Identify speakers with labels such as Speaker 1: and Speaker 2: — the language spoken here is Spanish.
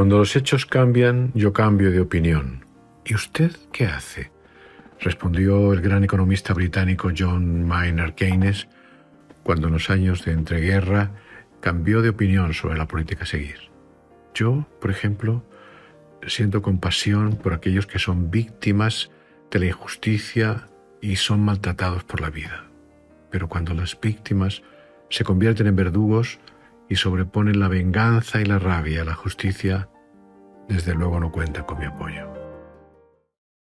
Speaker 1: Cuando los hechos cambian, yo cambio de opinión. ¿Y usted qué hace? respondió el gran economista británico John Maynard Keynes cuando en los años de entreguerra cambió de opinión sobre la política a seguir. Yo, por ejemplo, siento compasión por aquellos que son víctimas de la injusticia y son maltratados por la vida. Pero cuando las víctimas se convierten en verdugos y sobreponen la venganza y la rabia a la justicia, desde luego no cuentan con mi apoyo.